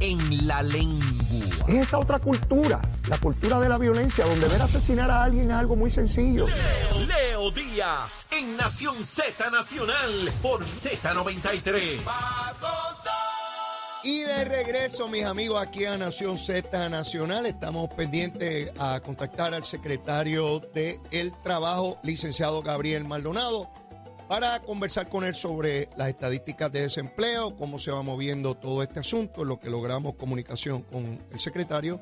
en la lengua. Es esa otra cultura, la cultura de la violencia, donde ver asesinar a alguien es algo muy sencillo. Leo, Leo Díaz en Nación Z Nacional por Z93. Y de regreso, mis amigos, aquí a Nación Z Nacional, estamos pendientes a contactar al secretario de El Trabajo, licenciado Gabriel Maldonado, para conversar con él sobre las estadísticas de desempleo, cómo se va moviendo todo este asunto, lo que logramos comunicación con el secretario.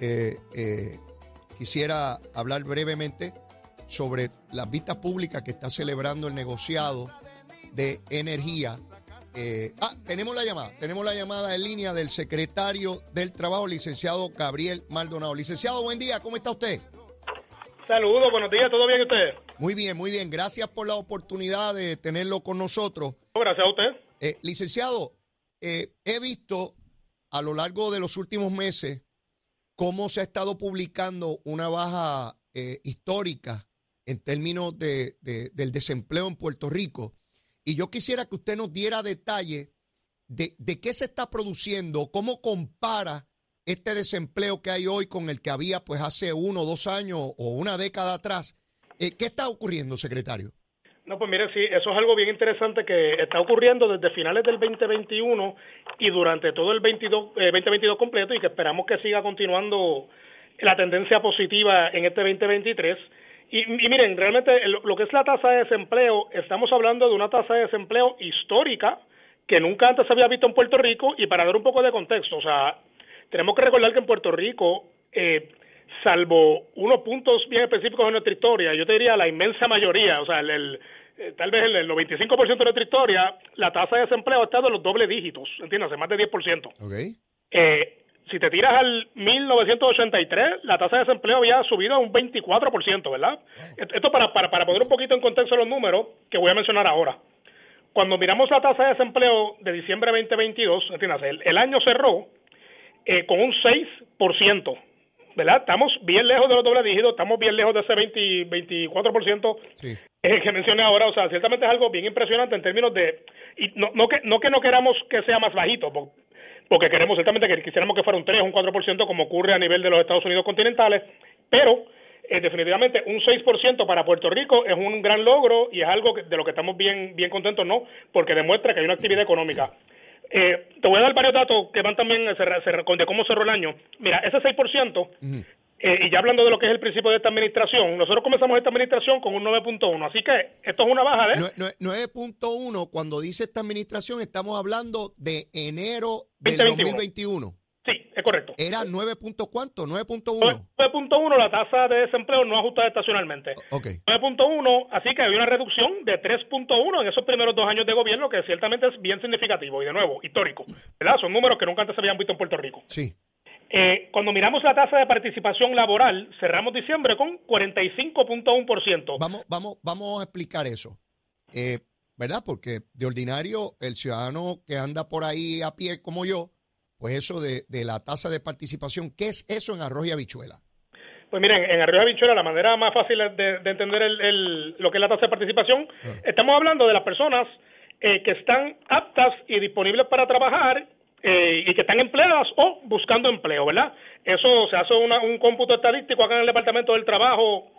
Eh, eh, quisiera hablar brevemente sobre las vistas públicas que está celebrando el negociado de energía eh, ah, tenemos la llamada, tenemos la llamada en línea del secretario del Trabajo, licenciado Gabriel Maldonado. Licenciado, buen día, ¿cómo está usted? Saludos, buenos días, ¿todo bien usted? Muy bien, muy bien, gracias por la oportunidad de tenerlo con nosotros. Gracias a usted. Eh, licenciado, eh, he visto a lo largo de los últimos meses cómo se ha estado publicando una baja histórica en términos de, del desempleo en Puerto Rico. Y yo quisiera que usted nos diera detalle de, qué se está produciendo, cómo compara este desempleo que hay hoy con el que había pues hace uno, dos años o una década atrás. Eh, ¿Qué está ocurriendo, secretario? No, pues mire, sí, eso es algo bien interesante que está ocurriendo desde finales del 2021 y durante todo el 22, 2022 eh, completo y que esperamos que siga continuando la tendencia positiva en este 2023 y, miren, realmente lo que es la tasa de desempleo, estamos hablando de una tasa de desempleo histórica que nunca antes se había visto en Puerto Rico y para dar un poco de contexto, o sea, tenemos que recordar que en Puerto Rico, eh, salvo unos puntos bien específicos en nuestra historia, yo te diría la inmensa mayoría, o sea, el, eh, tal vez el, el 95% de nuestra historia, la tasa de desempleo ha estado en los doble dígitos, ¿entiendes? Más de 10%. Okay. Eh, si te tiras al 1983, la tasa de desempleo había subido a un 24%, ¿verdad? Esto para, para, para poner un poquito en contexto los números que voy a mencionar ahora. Cuando miramos la tasa de desempleo de diciembre de 2022, el, el año cerró eh, con un 6%, ¿verdad? Estamos bien lejos de los doble dígitos, estamos bien lejos de ese 20, 24% eh, que mencioné ahora. O sea, ciertamente es algo bien impresionante en términos de... Y no, no, que, no que no queramos que sea más bajito, porque queremos ciertamente que quisiéramos que fuera un 3 o un 4% como ocurre a nivel de los Estados Unidos continentales, pero eh, definitivamente un 6% para Puerto Rico es un gran logro y es algo de lo que estamos bien bien contentos, ¿no? Porque demuestra que hay una actividad económica. Eh, te voy a dar varios datos que van también de cómo cerró el año. Mira, ese 6%, eh, y ya hablando de lo que es el principio de esta administración, nosotros comenzamos esta administración con un 9.1, así que esto es una baja de... 9.1, cuando dice esta administración, estamos hablando de enero del 2021. Sí, es correcto. ¿Era 9. cuánto? 9.1. 9.1 la tasa de desempleo no ajustada estacionalmente. Ok. 9.1, así que hay una reducción de 3.1 en esos primeros dos años de gobierno que ciertamente es bien significativo y de nuevo, histórico. ¿Verdad? Son números que nunca antes se habían visto en Puerto Rico. Sí. Eh, cuando miramos la tasa de participación laboral, cerramos diciembre con 45.1%. Vamos, vamos, vamos a explicar eso. Eh, ¿Verdad? Porque de ordinario el ciudadano que anda por ahí a pie como yo, pues eso de, la tasa de participación, ¿qué es eso en arroz y habichuela? Pues miren, en arroz y habichuela la manera más fácil de, entender el, lo que es la tasa de participación, ah. estamos hablando de las personas eh, que están aptas y disponibles para trabajar eh, y que están empleadas o buscando empleo, ¿verdad? Eso se hace un cómputo estadístico acá en el Departamento del Trabajo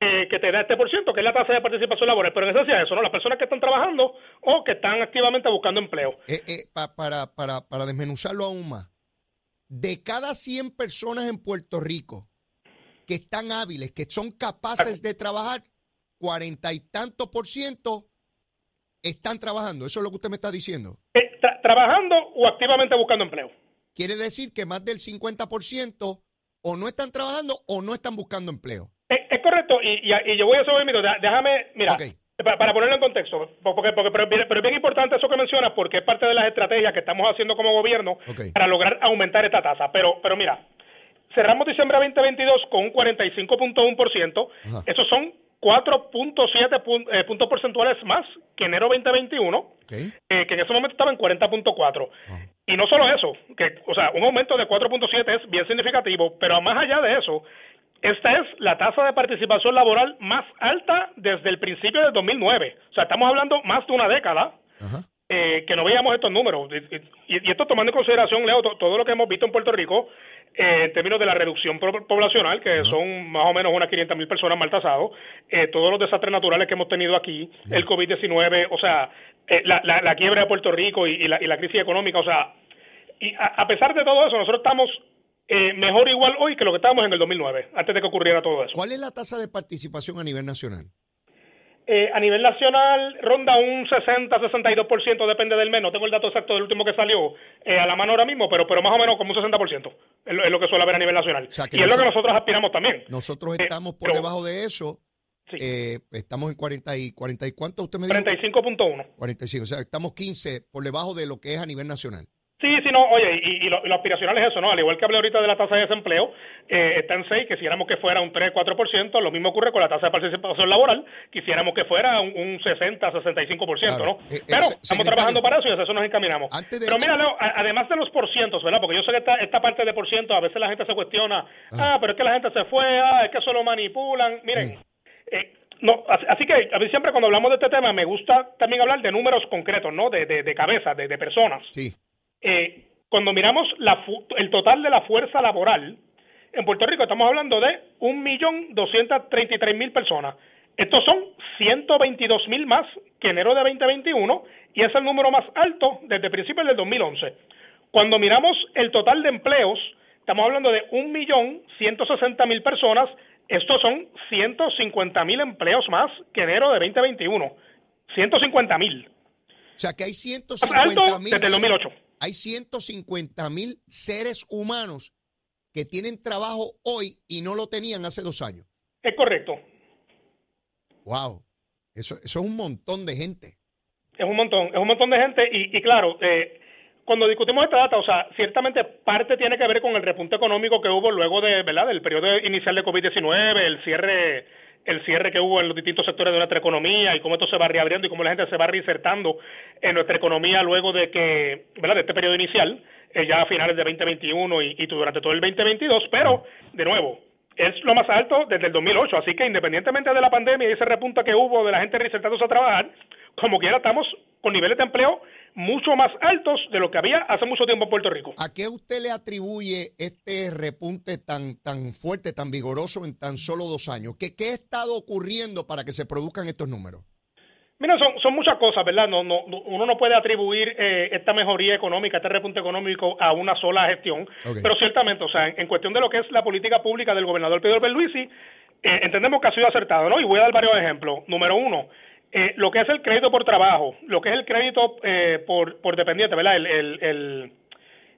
eh, que te da este por ciento, que es la tasa de participación laboral, pero en esencia eso, ¿no? Las personas que están trabajando o que están activamente buscando empleo. Eh, para, para, para desmenuzarlo aún más, de cada 100 personas en Puerto Rico que están hábiles, que son capaces de trabajar, cuarenta y tantos por ciento están trabajando. ¿Eso es lo que usted me está diciendo? Eh, trabajando o activamente buscando empleo. Quiere decir que más del 50% o no están trabajando o no están buscando empleo. Es, correcto, y, yo voy a eso mismo. Déjame, mira, para, ponerlo en contexto, porque, porque pero, es bien importante eso que mencionas, porque es parte de las estrategias que estamos haciendo como gobierno para lograr aumentar esta tasa. Pero, pero mira, cerramos diciembre 2022 con un 45.1%. Esos son 4.7 eh, puntos porcentuales más que enero 2021, eh, que en ese momento estaba en 40.4. Y no solo eso, que, o sea, un aumento de 4.7 es bien significativo, pero más allá de eso, esta es la tasa de participación laboral más alta desde el principio del 2009. O sea, estamos hablando más de una década eh, que no veíamos estos números. Y, esto tomando en consideración, Leo, todo lo que hemos visto en Puerto Rico eh, en términos de la reducción poblacional, que son más o menos unas 500 mil personas mal tasados, eh, todos los desastres naturales que hemos tenido aquí, el COVID-19, o sea, la, la, quiebra de Puerto Rico y, la, y la crisis económica, o sea, y a, pesar de todo eso, nosotros estamos mejor igual hoy que lo que estábamos en el 2009, antes de que ocurriera todo eso. ¿Cuál es la tasa de participación a nivel nacional? Eh, a nivel nacional ronda un 60-62%, depende del mes. No tengo el dato exacto del último que salió eh, a la mano ahora mismo, pero, pero más o menos como un 60%. Es lo, es lo que suele haber a nivel nacional. y es lo que nosotros aspiramos también. Nosotros eh, estamos por debajo de eso. estamos en 40 y, 40 y ¿cuánto usted me dijo? 45.1. 45, o sea, estamos 15 por debajo de lo que es a nivel nacional. Sí, sí, no, oye, y, lo, aspiracional es eso, ¿no? Al igual que hablé ahorita de la tasa de desempleo, eh, está en 6, quisiéramos que fuera un 3, 4%, lo mismo ocurre con la tasa de participación laboral, quisiéramos que fuera un, un 60, 65%, ¿no? Eh, Pero estamos trabajando para eso y a eso nos encaminamos. Pero mira, Leo, además de los porcientos, ¿verdad? Porque yo sé que esta, esta parte de porciento, a veces la gente se cuestiona, ah, pero es que la gente se fue, ah, es que eso lo manipulan. Miren, eh, no, así, que a mí siempre cuando hablamos de este tema me gusta también hablar de números concretos, ¿no? De, de, de cabeza, de, de personas. Sí eh, cuando miramos la, el total de la fuerza laboral, en Puerto Rico estamos hablando de 1.233.000 personas. Estos son 122.000 más que enero de 2021 y es el número más alto desde principios del 2011. Cuando miramos el total de empleos, estamos hablando de 1.160.000 personas. Estos son 150.000 empleos más que enero de 2021. 150.000. O sea que hay 150.000. Desde el 2008 hay 150 mil seres humanos que tienen trabajo hoy y no lo tenían hace dos años. Es correcto. Wow, eso, eso es un montón de gente. Es un montón, es un montón de gente y, claro, eh, cuando discutimos esta data, o sea, ciertamente parte tiene que ver con el repunte económico que hubo luego de, ¿verdad? del periodo inicial de COVID-19, el cierre el cierre que hubo en los distintos sectores de nuestra economía y cómo esto se va reabriendo y cómo la gente se va reinsertando en nuestra economía luego de que, ¿verdad?, de este periodo inicial, eh, ya a finales de 2021 y, y durante todo el 2022, pero, de nuevo, es lo más alto desde el 2008, así que independientemente de la pandemia y ese repunte que hubo de la gente reinsertándose a trabajar, como quiera estamos con niveles de empleo mucho más altos de lo que había hace mucho tiempo en Puerto Rico. ¿A qué usted le atribuye este repunte tan, tan fuerte, tan vigoroso en tan solo dos años? ¿Qué, qué ha estado ocurriendo para que se produzcan estos números? Mira, son, son muchas cosas, ¿verdad? No, no, uno no puede atribuir eh, esta mejoría económica, este repunte económico a una sola gestión, pero ciertamente, o sea, en, cuestión de lo que es la política pública del gobernador Pedro Berluisi, eh, entendemos que ha sido acertado, ¿no? Y voy a dar varios ejemplos. Número uno, eh, lo que es el crédito por trabajo, lo que es el crédito eh, por, por dependiente, ¿verdad? El, el,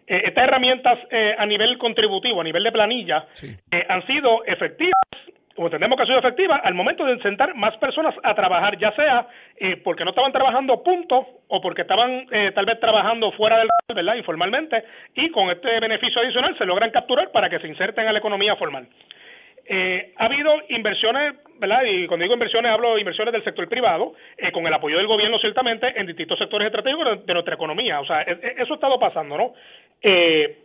eh, estas herramientas a nivel contributivo, a nivel de planilla, han sido efectivas, o entendemos que han sido efectivas, al momento de sentar más personas a trabajar, ya sea porque no estaban trabajando punto o porque estaban tal vez trabajando fuera del ¿verdad? informalmente, y con este beneficio adicional se logran capturar para que se inserten a la economía formal. Eh, ha habido inversiones, ¿verdad? Y cuando digo inversiones hablo de inversiones del sector privado, eh, con el apoyo del gobierno ciertamente en distintos sectores estratégicos de, nuestra economía. O sea, e, e, eso ha estado pasando, ¿no? Eh,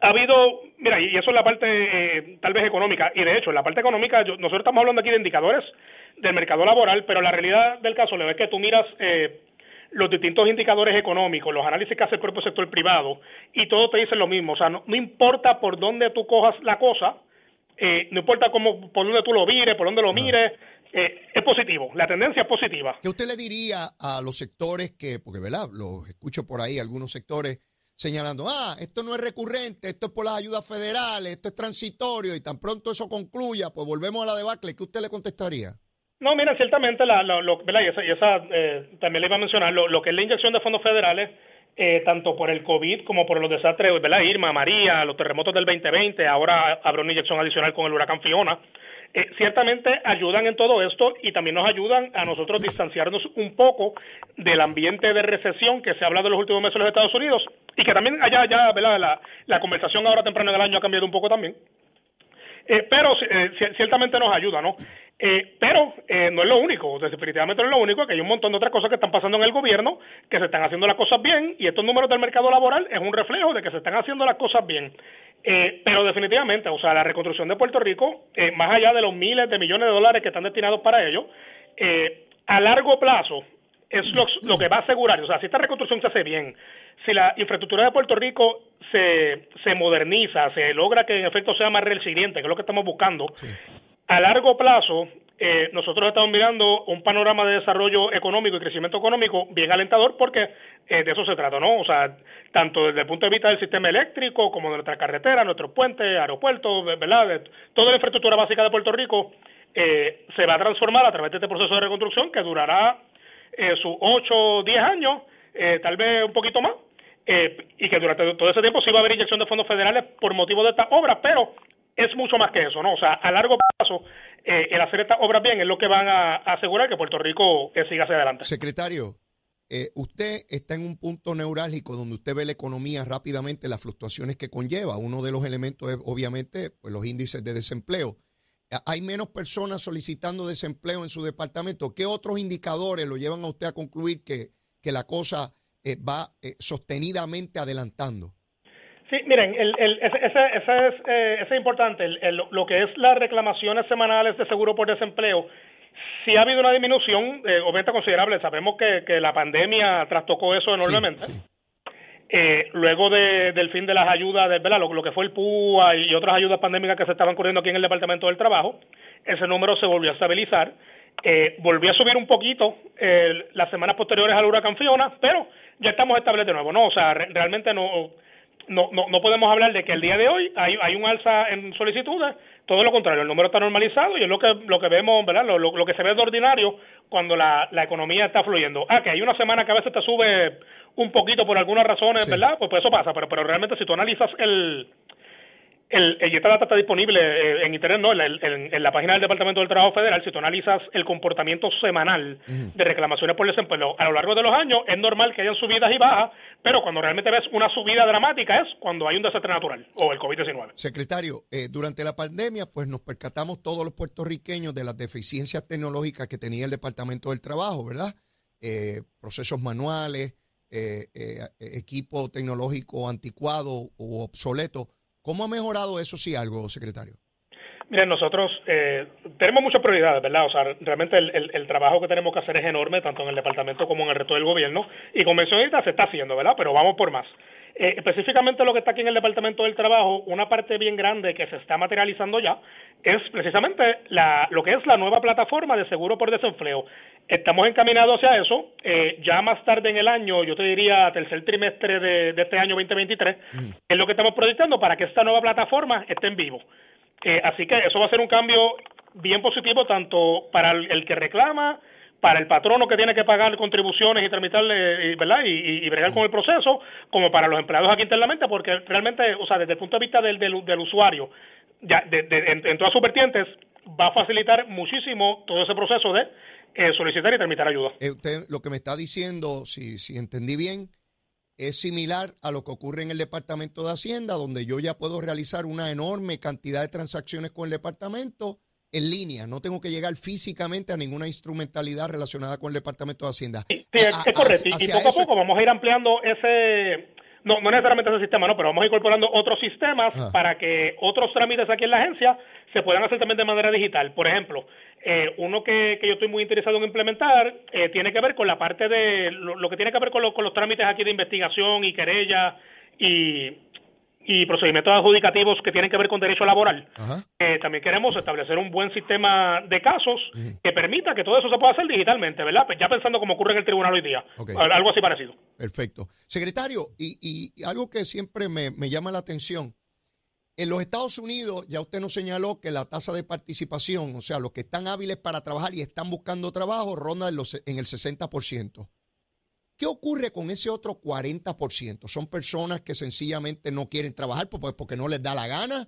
ha habido, mira, y eso es la parte eh, tal vez económica, y de hecho, en la parte económica, nosotros estamos hablando aquí de indicadores del mercado laboral, pero la realidad del caso le es que tú miras eh, los distintos indicadores económicos, los análisis que hace el propio sector privado, y todo te dice lo mismo, o sea, no, no importa por dónde tú cojas la cosa, eh, no importa cómo, por dónde tú lo mires, por dónde lo mires, eh, es positivo, la tendencia es positiva. ¿Qué usted le diría a los sectores que, porque verdad, los escucho por ahí, algunos sectores señalando, ah, esto no es recurrente, esto es por las ayudas federales, esto es transitorio y tan pronto eso concluya, pues volvemos a la debacle, ¿qué usted le contestaría? No, mira, ciertamente, la, lo, ¿verdad? y esa, y esa eh, también le iba a mencionar, lo, lo que es la inyección de fondos federales, eh, tanto por el COVID como por los desastres, ¿verdad? Irma, María, los terremotos del 2020, ahora habrá una inyección adicional con el huracán Fiona. Eh, ciertamente ayudan en todo esto y también nos ayudan a nosotros distanciarnos un poco del ambiente de recesión que se ha hablado en los últimos meses en los Estados Unidos y que también allá, ya, ¿verdad? La, conversación ahora temprano en el año ha cambiado un poco también. Eh, pero eh, ciertamente nos ayuda, ¿no? Eh, pero eh, no es lo único, definitivamente no es lo único, que hay un montón de otras cosas que están pasando en el gobierno, que se están haciendo las cosas bien, y estos números del mercado laboral es un reflejo de que se están haciendo las cosas bien. Eh, pero definitivamente, o sea, la reconstrucción de Puerto Rico, eh, más allá de los miles de millones de dólares que están destinados para ello, eh, a largo plazo, es lo, que va a asegurar, o sea, si esta reconstrucción se hace bien, si la infraestructura de Puerto Rico se, se moderniza, se logra que en efecto sea más resiliente, que es lo que estamos buscando, a largo plazo eh, nosotros estamos mirando un panorama de desarrollo económico y crecimiento económico bien alentador porque eh, de eso se trata, ¿no? O sea, tanto desde el punto de vista del sistema eléctrico como de nuestra carretera, nuestros puentes, aeropuertos, ¿verdad? toda la infraestructura básica de Puerto Rico eh, se va a transformar a través de este proceso de reconstrucción que durará eh, sus 8 o 10 años, eh, tal vez un poquito más, y que durante todo ese tiempo sí va a haber inyección de fondos federales por motivo de estas obras, pero es mucho más que eso, ¿no? O sea, a largo plazo, eh, el hacer estas obras bien es lo que van a, asegurar que Puerto Rico que siga hacia adelante. Secretario, eh, usted está en un punto neurálgico donde usted ve la economía rápidamente, las fluctuaciones que conlleva. Uno de los elementos es, obviamente, pues, los índices de desempleo. ¿Hay menos personas solicitando desempleo en su departamento? ¿Qué otros indicadores lo llevan a usted a concluir que, que la cosa eh, va sostenidamente adelantando? Sí, miren, el, el, ese, ese, es, eh, es importante. El, lo que es las reclamaciones semanales de seguro por desempleo, sí ha habido una disminución, eh, obviamente considerable. Sabemos que, que la pandemia trastocó eso enormemente. Eh, luego de, del fin de las ayudas, de, ¿verdad? Lo, lo, que fue el PUA y otras ayudas pandémicas que se estaban corriendo aquí en el Departamento del Trabajo, ese número se volvió a estabilizar. Eh, volvió a subir un poquito eh, las semanas posteriores al huracán Fiona, pero ya estamos estables de nuevo, ¿no? O sea, realmente no no, no, no podemos hablar de que el día de hoy hay, hay un alza en solicitudes, todo lo contrario, el número está normalizado y es lo que, lo que vemos, ¿verdad? Lo, lo, que se ve de ordinario cuando la, la economía está fluyendo. Ah, que hay una semana que a veces te sube un poquito por algunas razones, ¿verdad? Pues, pues eso pasa, pero, pero realmente si tú analizas el, el, y esta data está disponible eh, en Internet, ¿no? En, la página del Departamento del Trabajo Federal. Si tú analizas el comportamiento semanal de reclamaciones por desempleo a lo largo de los años, es normal que hayan subidas y bajas, pero cuando realmente ves una subida dramática es cuando hay un desastre natural o el COVID-19. Secretario, eh, durante la pandemia, pues nos percatamos todos los puertorriqueños de las deficiencias tecnológicas que tenía el Departamento del Trabajo, ¿verdad? Eh, procesos manuales, equipo tecnológico anticuado o obsoleto ¿Cómo ha mejorado eso si algo, secretario? Miren, nosotros eh, tenemos muchas prioridades, ¿verdad? O sea, realmente el, trabajo que tenemos que hacer es enorme, tanto en el departamento como en el resto del gobierno, y como mencionista se está haciendo, ¿verdad? Pero vamos por más. Eh, específicamente lo que está aquí en el Departamento del Trabajo, una parte bien grande que se está materializando ya es precisamente la, lo que es la nueva plataforma de seguro por desempleo. Estamos encaminados hacia eso. Eh, ya más tarde en el año, yo te diría tercer trimestre de, este año 2023, mm. es lo que estamos proyectando para que esta nueva plataforma esté en vivo. Eh, así que eso va a ser un cambio bien positivo tanto para el, que reclama, para el patrono que tiene que pagar contribuciones y tramitarle, ¿verdad? Y, y, bregar con el proceso, como para los empleados aquí internamente, porque realmente, o sea, desde el punto de vista del, del, usuario, ya en, todas sus vertientes, va a facilitar muchísimo todo ese proceso de eh, solicitar y tramitar ayuda. Eh, usted lo que me está diciendo, si, si entendí bien, es similar a lo que ocurre en el Departamento de Hacienda, donde yo ya puedo realizar una enorme cantidad de transacciones con el departamento en línea. No tengo que llegar físicamente a ninguna instrumentalidad relacionada con el Departamento de Hacienda. Sí, es, correcto. y, poco a poco vamos a ir ampliando ese, no, no necesariamente ese sistema, no, pero vamos a incorporando otros sistemas ah. para que otros trámites aquí en la agencia se puedan hacer también de manera digital. Por ejemplo, eh, uno que, que, yo estoy muy interesado en implementar eh, tiene que ver con la parte de lo, que tiene que ver con, con los trámites aquí de investigación y querella y, y procedimientos adjudicativos que tienen que ver con derecho laboral. Eh, también queremos establecer un buen sistema de casos que permita que todo eso se pueda hacer digitalmente, ¿verdad? Pues ya pensando como ocurre en el tribunal hoy día. Algo así parecido. Perfecto. Secretario, y, y algo que siempre me, me, llama la atención, en los Estados Unidos ya usted nos señaló que la tasa de participación, o sea, los que están hábiles para trabajar y están buscando trabajo, ronda en, los, en el 60%. ¿Qué ocurre con ese otro 40%? ¿Son personas que sencillamente no quieren trabajar pues, porque no les da la gana?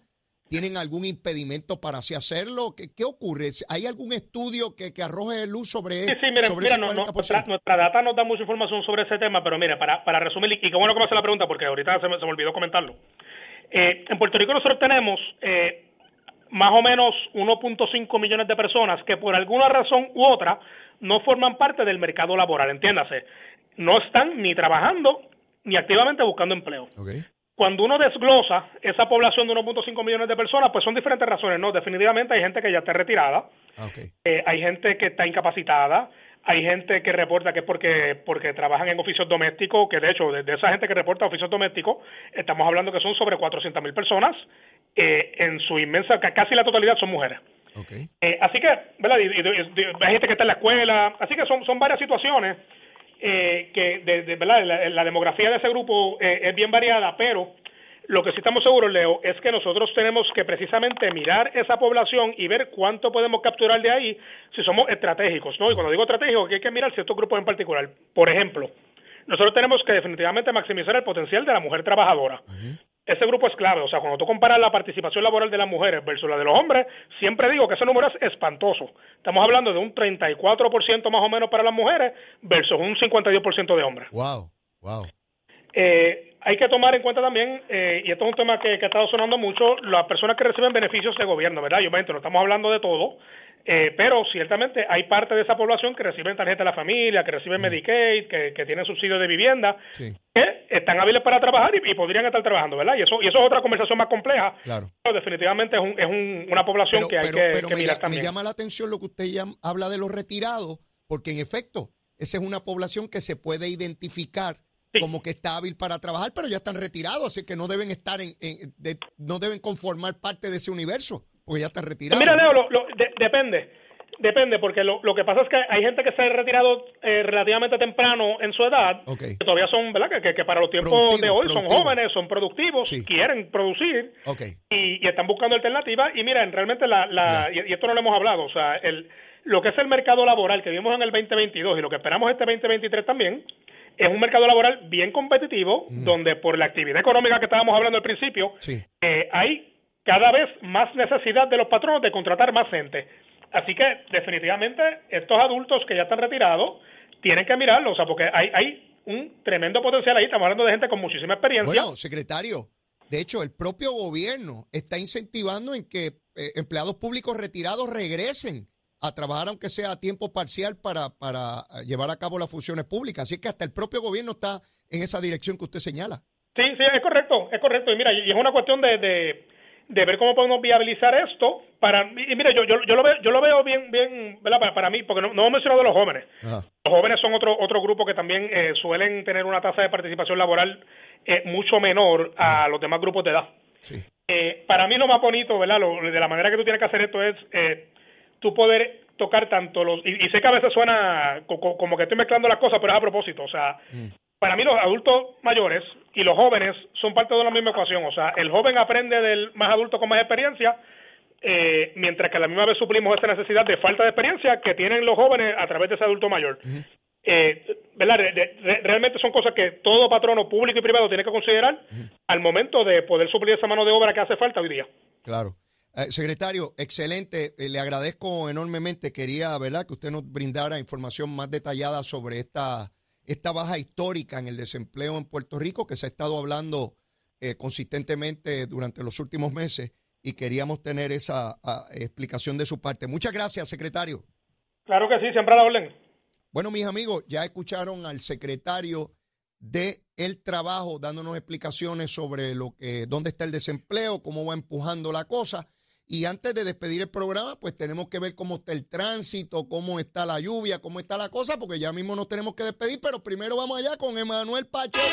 ¿Tienen algún impedimento para así hacerlo? ¿Qué, qué ocurre? ¿Hay algún estudio que, que arroje luz sobre, sí, sí, mira, mira, no, nuestra, data no da mucha información sobre ese tema, pero mira, para, para resumir, y qué bueno que me hace la pregunta porque ahorita se me, se me olvidó comentarlo. Eh, en Puerto Rico nosotros tenemos eh, más o menos 1.5 millones de personas que por alguna razón u otra no forman parte del mercado laboral, entiéndase no están ni trabajando ni activamente buscando empleo. Cuando uno desglosa esa población de 1.5 millones de personas, pues son diferentes razones, ¿no? Definitivamente hay gente que ya está retirada, ah, eh, hay gente que está incapacitada, hay gente que reporta que es porque porque trabajan en oficios domésticos, que de hecho, de, esa gente que reporta oficios domésticos, estamos hablando que son sobre 400 mil personas, eh, en su inmensa, casi la totalidad son mujeres. Eh, así que, ¿verdad? hay gente que está en la escuela, así que son, son varias situaciones eh, que, de, ¿verdad? La, demografía de ese grupo es bien variada, pero lo que sí estamos seguros, Leo, es que nosotros tenemos que precisamente mirar esa población y ver cuánto podemos capturar de ahí si somos estratégicos, ¿no? Y cuando digo estratégico, que hay que mirar ciertos grupos en particular. Por ejemplo, nosotros tenemos que definitivamente maximizar el potencial de la mujer trabajadora. Ese grupo es clave, o sea, cuando tú comparas la participación laboral de las mujeres versus la de los hombres, siempre digo que ese número es espantoso. Estamos hablando de un 34% más o menos para las mujeres versus un 52% de hombres. Wow, wow. Eh, hay que tomar en cuenta también, eh, y esto es un tema que, ha estado sonando mucho, las personas que reciben beneficios de gobierno, ¿verdad? Y obviamente no estamos hablando de todo, eh, pero ciertamente hay parte de esa población que reciben tarjeta de la familia, que reciben Medicaid, que, que tienen subsidio de vivienda, que están hábiles para trabajar y, podrían estar trabajando, ¿verdad? Y eso y eso es otra conversación más compleja. Claro. Pero definitivamente es, un, es un, una población que hay que, mirar también. Me llama la atención lo que usted ya habla de los retirados, porque en efecto, esa es una población que se puede identificar como que está hábil para trabajar, pero ya están retirados, así que no deben estar en, no deben conformar parte de ese universo, porque ya están retirados. Mira, Leo, lo, depende. Depende, porque lo, lo, que pasa es que hay gente que se ha retirado eh, relativamente temprano en su edad, que todavía son, ¿verdad? Que, que, para los tiempos de hoy son jóvenes, son productivos, quieren producir y, están buscando alternativas. Y miren, realmente, la, la y, esto no lo hemos hablado, o sea, el, lo que es el mercado laboral que vimos en el 2022 y lo que esperamos este 2023 también, es un mercado laboral bien competitivo, donde por la actividad económica que estábamos hablando al principio, eh, hay cada vez más necesidad de los patronos de contratar más gente. Así que definitivamente estos adultos que ya están retirados tienen que mirarlo, o sea, porque hay, hay un tremendo potencial ahí, estamos hablando de gente con muchísima experiencia. Bueno, secretario, de hecho, el propio gobierno está incentivando en que eh, empleados públicos retirados regresen a trabajar aunque sea a tiempo parcial para, para llevar a cabo las funciones públicas. Así que hasta el propio gobierno está en esa dirección que usted señala. Sí, sí, es correcto, es correcto. Y mira, y es una cuestión de, de, ver cómo podemos viabilizar esto. Para, y mira, yo, yo, yo, lo veo, yo lo veo bien, bien ¿verdad? Para, mí, porque no, no hemos mencionado los jóvenes. Los jóvenes son otro, otro grupo que también eh, suelen tener una tasa de participación laboral eh, mucho menor a los demás grupos de edad. Sí. Eh, para mí lo más bonito, ¿verdad? de la manera que tú tienes que hacer esto es tú poder tocar tanto los... Y, sé que a veces suena como que estoy mezclando las cosas, pero es a propósito. O sea, mm. Para mí los adultos mayores y los jóvenes son parte de la misma ecuación. O sea, el joven aprende del más adulto con más experiencia, eh, mientras que a la misma vez suplimos esa necesidad de falta de experiencia que tienen los jóvenes a través de ese adulto mayor. eh, ¿verdad? realmente son cosas que todo patrono público y privado tiene que considerar al momento de poder suplir esa mano de obra que hace falta hoy día. Claro. Eh, secretario, excelente. Eh, le agradezco enormemente. Quería, ¿verdad?, que usted nos brindara información más detallada sobre esta, esta baja histórica en el desempleo en Puerto Rico que se ha estado hablando eh, consistentemente durante los últimos meses y queríamos tener esa explicación de su parte. Muchas gracias, secretario. Claro que sí, siempre la orden. Bueno, mis amigos, ya escucharon al secretario de el trabajo dándonos explicaciones sobre lo que dónde está el desempleo, cómo va empujando la cosa. Y antes de despedir el programa, pues tenemos que ver cómo está el tránsito, cómo está la lluvia, cómo está la cosa, porque ya mismo nos tenemos que despedir, pero primero vamos allá con Emanuel Pacheco.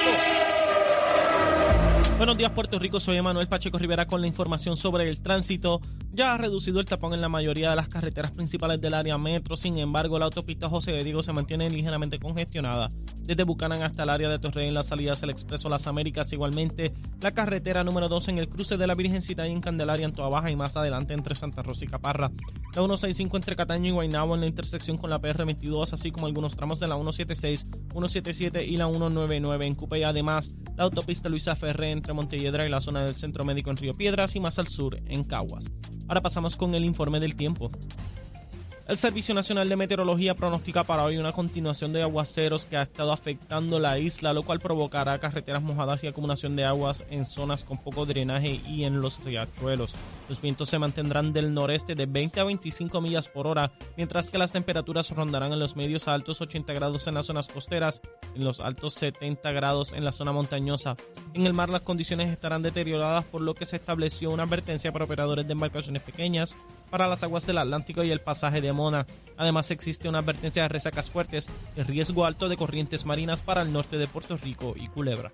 Buenos días Puerto Rico, soy Emanuel Pacheco Rivera con la información sobre el tránsito. Ya ha reducido el tapón en la mayoría de las carreteras principales del área metro, sin embargo la autopista José de Diego se mantiene ligeramente congestionada. Desde Bucanán hasta el área de Torrey en las salidas del Expreso Las Américas, igualmente la carretera número 2 en el cruce de la Virgencita y en Candelaria en Toa Baja y más adelante entre Santa Rosa y Caparra. La 165 entre Cataño y Guaynabo en la intersección con la PR22, así como algunos tramos de la 176, 177 y la 199 en Cupe y además la autopista Luisa Ferré entre Montelledra y la zona del Centro Médico en Río Piedras y más al sur en Caguas. Ahora pasamos con el informe del tiempo. El Servicio Nacional de Meteorología pronostica para hoy una continuación de aguaceros que ha estado afectando la isla, lo cual provocará carreteras mojadas y acumulación de aguas en zonas con poco drenaje y en los riachuelos. Los vientos se mantendrán del noreste de 20 a 25 millas por hora, mientras que las temperaturas rondarán en los medios a altos 80 grados en las zonas costeras, en los altos 70 grados en la zona montañosa. En el mar las condiciones estarán deterioradas por lo que se estableció una advertencia para operadores de embarcaciones pequeñas para las aguas del Atlántico y el pasaje de Mona. Además existe una advertencia de resacas fuertes y riesgo alto de corrientes marinas para el norte de Puerto Rico y Culebra.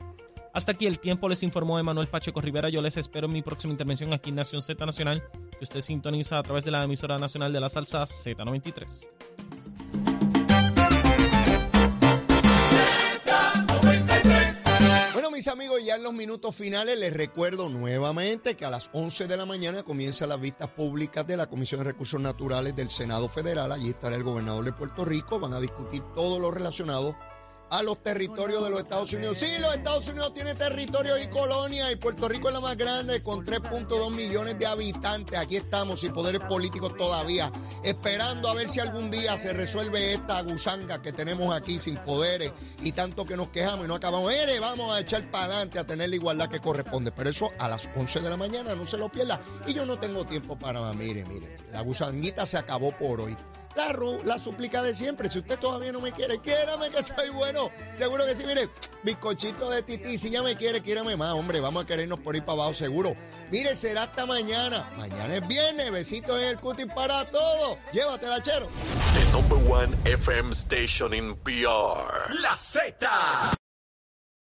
Hasta aquí el tiempo, les informó Emanuel Pacheco Rivera. Yo les espero en mi próxima intervención aquí en Nación Z Nacional, que usted sintoniza a través de la emisora nacional de la salsa Z93. Mis amigos, ya en los minutos finales les recuerdo nuevamente que a las 11 de la mañana comienzan las vistas públicas de la Comisión de Recursos Naturales del Senado Federal. Allí estará el gobernador de Puerto Rico. Van a discutir todo lo relacionado a los territorios de los Estados Unidos. Sí, los Estados Unidos tienen territorios y colonias y Puerto Rico es la más grande con 3.2 millones de habitantes. Aquí estamos sin poderes políticos todavía, esperando a ver si algún día se resuelve esta gusanga que tenemos aquí sin poderes y tanto que nos quejamos y no acabamos. Mire, vamos a echar para adelante a tener la igualdad que corresponde. Pero eso a las 11 de la mañana, no se lo pierda. Y yo no tengo tiempo para, mire, mire, la gusanguita se acabó por hoy la, la súplica de siempre. Si usted todavía no me quiere, quiérame que soy bueno. Seguro que sí, mire, bizcochito de titi. Si ya me quiere, quiérame más, hombre. Vamos a querernos por ir para abajo, seguro. Mire, será hasta mañana. Mañana es viernes. Besitos en el cutis para todos. Llévatela, chero. The number one FM station in PR. La Z.